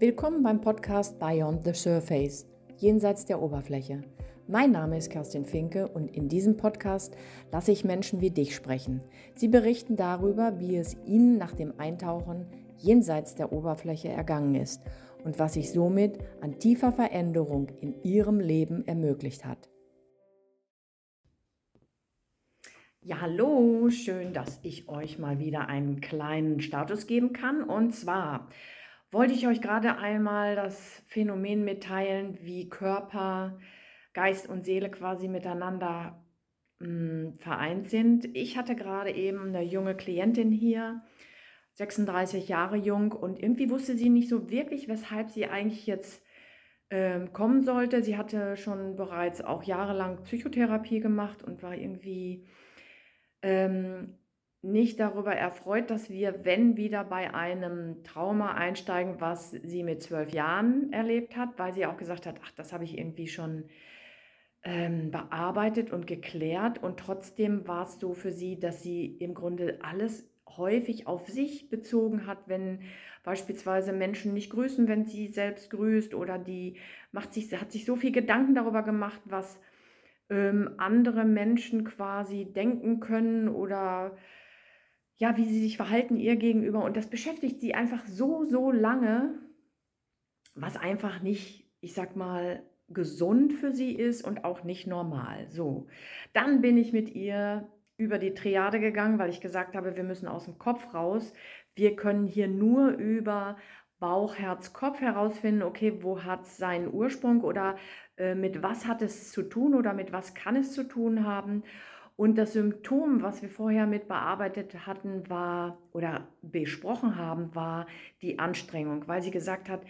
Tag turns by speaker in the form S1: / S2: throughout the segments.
S1: Willkommen beim Podcast Beyond the Surface, jenseits der Oberfläche. Mein Name ist Kerstin Finke und in diesem Podcast lasse ich Menschen wie dich sprechen. Sie berichten darüber, wie es ihnen nach dem Eintauchen jenseits der Oberfläche ergangen ist und was sich somit an tiefer Veränderung in ihrem Leben ermöglicht hat. Ja, hallo, schön, dass ich euch mal wieder einen kleinen Status geben kann. Und zwar wollte ich euch gerade einmal das Phänomen mitteilen, wie Körper, Geist und Seele quasi miteinander mh, hm, vereint sind. Ich hatte gerade eben eine junge Klientin hier, 36 Jahre jung, und irgendwie wusste sie nicht so wirklich, weshalb sie eigentlich jetzt ähm, kommen sollte. Sie hatte schon bereits auch jahrelang Psychotherapie gemacht und war irgendwie ähm, nicht darüber erfreut, dass wir, wenn wieder bei einem Trauma einsteigen, was sie mit zwölf Jahren erlebt hat, weil sie auch gesagt hat, ach, das habe ich irgendwie schon ähm, bearbeitet und geklärt. Und trotzdem war es so für sie, dass sie im Grunde alles häufig auf sich bezogen hat, wenn beispielsweise Menschen nicht grüßen, wenn sie selbst grüßt oder die macht sich, hat sich so viel Gedanken darüber gemacht, was ähm, andere Menschen quasi denken können oder ja, wie sie sich verhalten ihr gegenüber. Und das beschäftigt sie einfach so, so lange, was einfach nicht, ich sag mal, gesund für sie ist und auch nicht normal. So, dann bin ich mit ihr über die Triade gegangen, weil ich gesagt habe, wir müssen aus dem Kopf raus. Wir können hier nur über Bauch, Herz, Kopf herausfinden, okay, wo hat es seinen Ursprung oder äh, mit was hat es zu tun oder mit was kann es zu tun haben. Und das Symptom, was wir vorher mit bearbeitet hatten, war oder besprochen haben, war die Anstrengung, weil sie gesagt hat,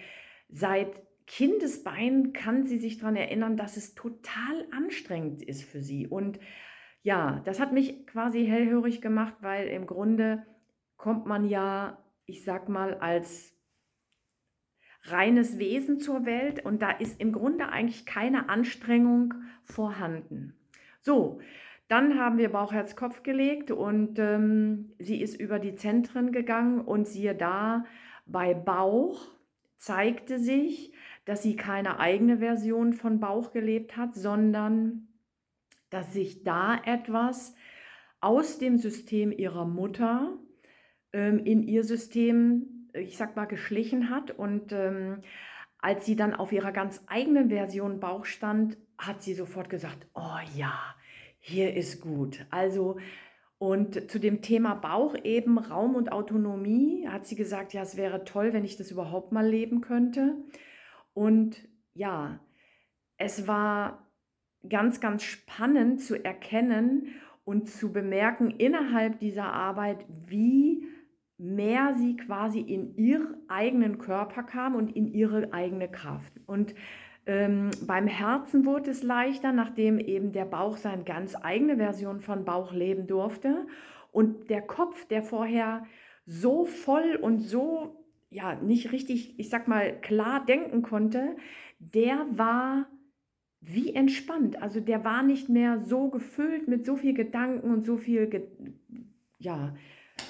S1: seit Kindesbein kann sie sich daran erinnern, dass es total anstrengend ist für sie. Und ja, das hat mich quasi hellhörig gemacht, weil im Grunde kommt man ja, ich sag mal, als reines Wesen zur Welt und da ist im Grunde eigentlich keine Anstrengung vorhanden. So, dann haben wir Bauch, Herz, Kopf gelegt und ähm, sie ist über die Zentren gegangen und siehe da, bei Bauch zeigte sich, dass sie keine eigene Version von Bauch gelebt hat, sondern dass sich da etwas aus dem System ihrer Mutter ähm, in ihr System, ich sag mal, geschlichen hat. Und ähm, als sie dann auf ihrer ganz eigenen Version Bauch stand, hat sie sofort gesagt, oh ja, hier ist gut. Also, und zu dem Thema Bauch eben, Raum und Autonomie, hat sie gesagt, ja, es wäre toll, wenn ich das überhaupt mal leben könnte. Und ja, es war ganz, ganz spannend zu erkennen und zu bemerken innerhalb dieser Arbeit, wie mehr sie quasi in ihren eigenen Körper kam und in ihre eigene Kraft. Und ähm, beim Herzen wurde es leichter, nachdem eben der Bauch seine ganz eigene Version von Bauch leben durfte. Und der Kopf, der vorher so voll und so, ja, nicht richtig, ich sag mal, klar denken konnte, der war wie entspannt. Also der war nicht mehr so gefüllt mit so viel Gedanken und so viel, Ge ja,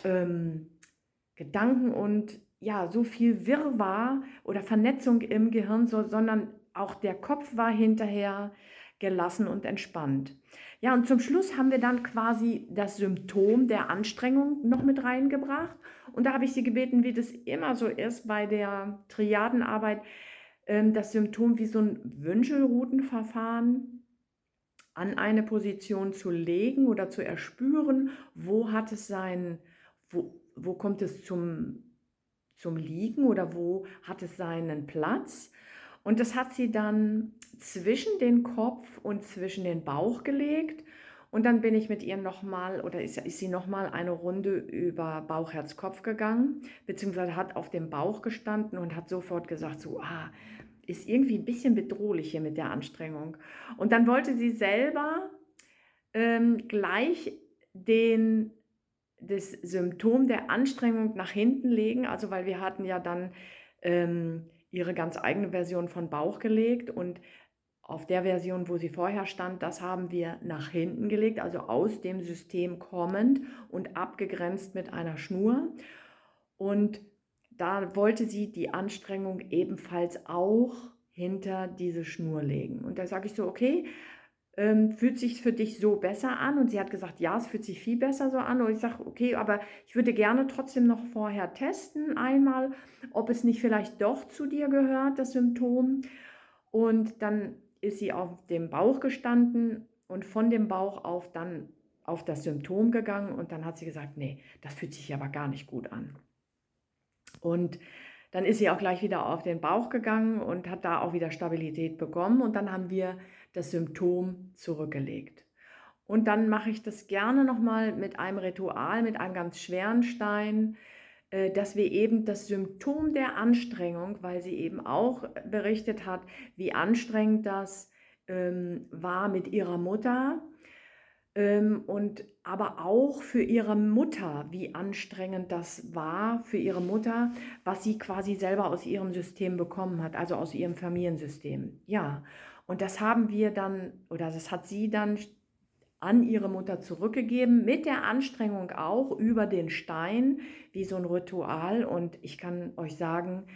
S1: ähm, Gedanken und ja, so viel Wirrwarr oder Vernetzung im Gehirn, so, sondern auch der Kopf war hinterher gelassen und entspannt. Ja, und zum Schluss haben wir dann quasi das Symptom der Anstrengung noch mit reingebracht. Und da habe ich sie gebeten, wie das immer so ist bei der Triadenarbeit, ähm, das Symptom wie so ein Wünschelroutenverfahren an eine Position zu legen oder zu erspüren, wo hat es sein, wo, wo kommt es zum, zum Liegen oder wo hat es seinen Platz. Und das hat sie dann zwischen den Kopf und zwischen den Bauch gelegt. Und dann bin ich mit ihr nochmal oder ist, ist sie nochmal eine Runde über Bauch, Herz, Kopf gegangen, beziehungsweise hat auf dem Bauch gestanden und hat sofort gesagt, so, ah, ist irgendwie ein bisschen bedrohlich hier mit der Anstrengung. Und dann wollte sie selber ähm, gleich den, das Symptom der Anstrengung nach hinten legen, also weil wir hatten ja dann ähm, ihre ganz eigene Version von Bauch gelegt und auf der Version, wo sie vorher stand, das haben wir nach hinten gelegt, also aus dem System kommend und abgegrenzt mit einer Schnur. Und da wollte sie die Anstrengung ebenfalls auch hinter diese Schnur legen. Und da sage ich so, okay, ähm, fühlt sich für dich so besser an? Und sie hat gesagt, ja, es fühlt sich viel besser so an. Und ich sage, okay, aber ich würde gerne trotzdem noch vorher testen einmal, ob es nicht vielleicht doch zu dir gehört, das Symptom. Und dann ist sie auf dem Bauch gestanden und von dem Bauch auf dann auf das Symptom gegangen und dann hat sie gesagt, nee, das fühlt sich aber gar nicht gut an. Und dann ist sie auch gleich wieder auf den Bauch gegangen und hat da auch wieder Stabilität bekommen und dann haben wir das Symptom zurückgelegt. Und dann mache ich das gerne nochmal mit einem Ritual, mit einem ganz schweren Stein, äh, dass wir eben das Symptom der Anstrengung, weil sie eben auch berichtet hat, wie anstrengend das ähm, war mit ihrer Mutter, ähm, und aber auch für ihre Mutter, wie anstrengend das war für ihre Mutter, was sie quasi selber aus ihrem System bekommen hat, also aus ihrem Familiensystem. Ja, und das haben wir dann, oder das hat sie dann an ihre Mutter zurückgegeben, mit der Anstrengung auch über den Stein, wie so ein Ritual. Und ich kann euch sagen,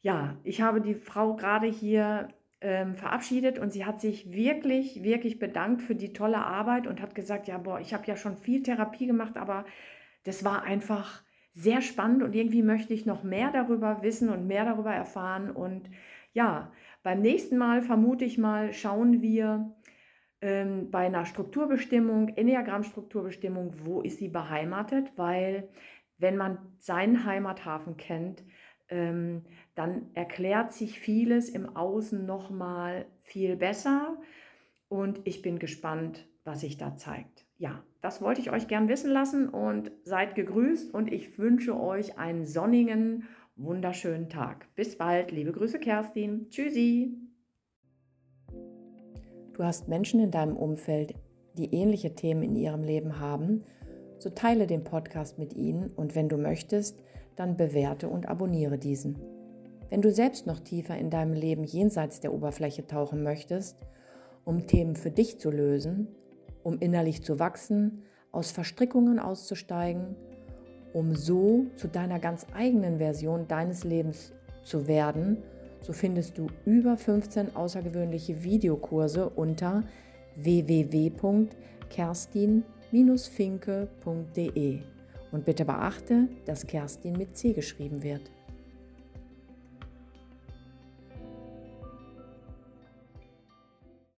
S1: ja, ich habe die Frau gerade hier ähm, verabschiedet und sie hat sich wirklich, wirklich bedankt für die tolle Arbeit und hat gesagt, ja, boah, ich habe ja schon viel Therapie gemacht, aber das war einfach sehr spannend und irgendwie möchte ich noch mehr darüber wissen und mehr darüber erfahren. Und ja, beim nächsten Mal vermute ich mal, schauen wir ähm, bei einer Strukturbestimmung, Enneagramm-Strukturbestimmung, wo ist sie beheimatet, weil wenn man seinen Heimathafen kennt, ähm, dann erklärt sich vieles im Außen nochmal viel besser und ich bin gespannt, was sich da zeigt. Ja, das wollte ich euch gern wissen lassen und seid gegrüßt und ich wünsche euch einen sonnigen, wunderschönen Tag. Bis bald, liebe Grüße Kerstin. Tschüssi.
S2: Du hast Menschen in deinem Umfeld, die ähnliche Themen in ihrem Leben haben, so teile den Podcast mit ihnen und wenn du möchtest, dann bewerte und abonniere diesen. Wenn du selbst noch tiefer in deinem Leben jenseits der Oberfläche tauchen möchtest, um Themen für dich zu lösen, um innerlich zu wachsen, aus Verstrickungen auszusteigen, um so zu deiner ganz eigenen Version deines Lebens zu werden, so findest du über 15 außergewöhnliche Videokurse unter www.kerstin-finke.de. Und bitte beachte, dass Kerstin mit C geschrieben wird.